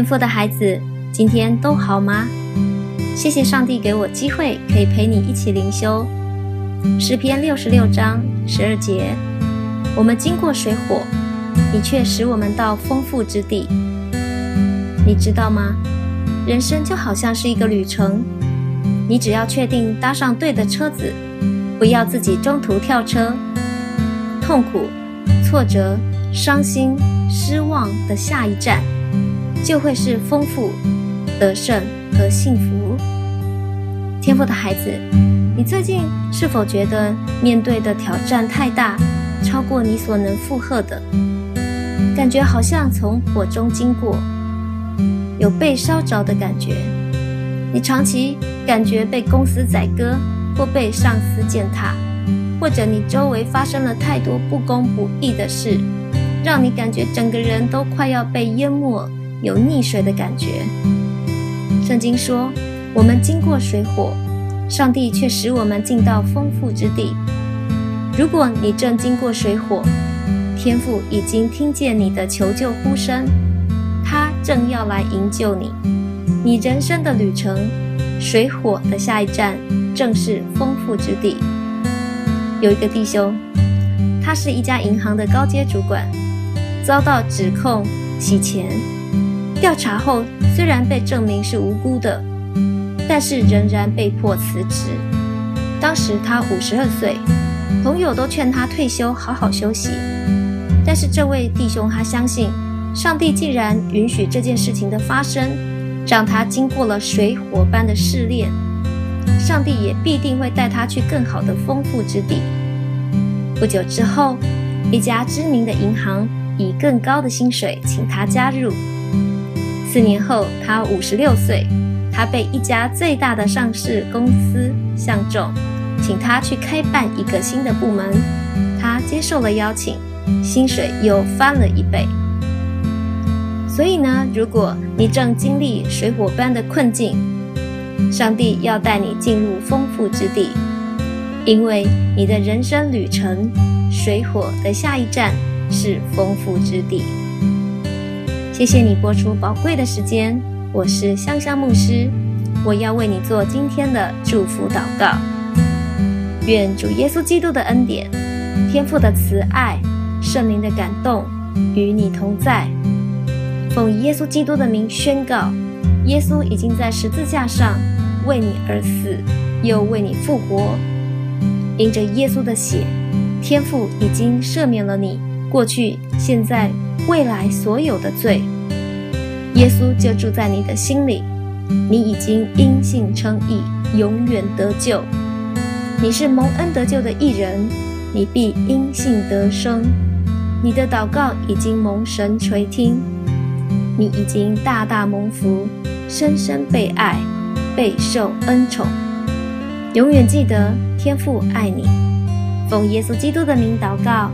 天父的孩子，今天都好吗？谢谢上帝给我机会可以陪你一起灵修诗篇六十六章十二节。我们经过水火，你却使我们到丰富之地。你知道吗？人生就好像是一个旅程，你只要确定搭上对的车子，不要自己中途跳车，痛苦、挫折、伤心、失望的下一站。就会是丰富、得胜和幸福。天赋的孩子，你最近是否觉得面对的挑战太大，超过你所能负荷的？感觉好像从火中经过，有被烧着的感觉。你长期感觉被公司宰割，或被上司践踏，或者你周围发生了太多不公不义的事，让你感觉整个人都快要被淹没。有溺水的感觉。圣经说：“我们经过水火，上帝却使我们进到丰富之地。”如果你正经过水火，天父已经听见你的求救呼声，他正要来营救你。你人生的旅程，水火的下一站正是丰富之地。有一个弟兄，他是一家银行的高阶主管，遭到指控洗钱。调查后，虽然被证明是无辜的，但是仍然被迫辞职。当时他五十二岁，朋友都劝他退休，好好休息。但是这位弟兄他相信，上帝既然允许这件事情的发生，让他经过了水火般的试炼，上帝也必定会带他去更好的丰富之地。不久之后，一家知名的银行以更高的薪水请他加入。四年后，他五十六岁，他被一家最大的上市公司相中，请他去开办一个新的部门。他接受了邀请，薪水又翻了一倍。所以呢，如果你正经历水火般的困境，上帝要带你进入丰富之地，因为你的人生旅程，水火的下一站是丰富之地。谢谢你播出宝贵的时间，我是香香牧师，我要为你做今天的祝福祷告。愿主耶稣基督的恩典、天父的慈爱、圣灵的感动与你同在。奉耶稣基督的名宣告：耶稣已经在十字架上为你而死，又为你复活。因着耶稣的血，天父已经赦免了你过去、现在。未来所有的罪，耶稣就住在你的心里，你已经因信称义，永远得救。你是蒙恩得救的一人，你必因信得生。你的祷告已经蒙神垂听，你已经大大蒙福，深深被爱，备受恩宠。永远记得天父爱你。奉耶稣基督的名祷告。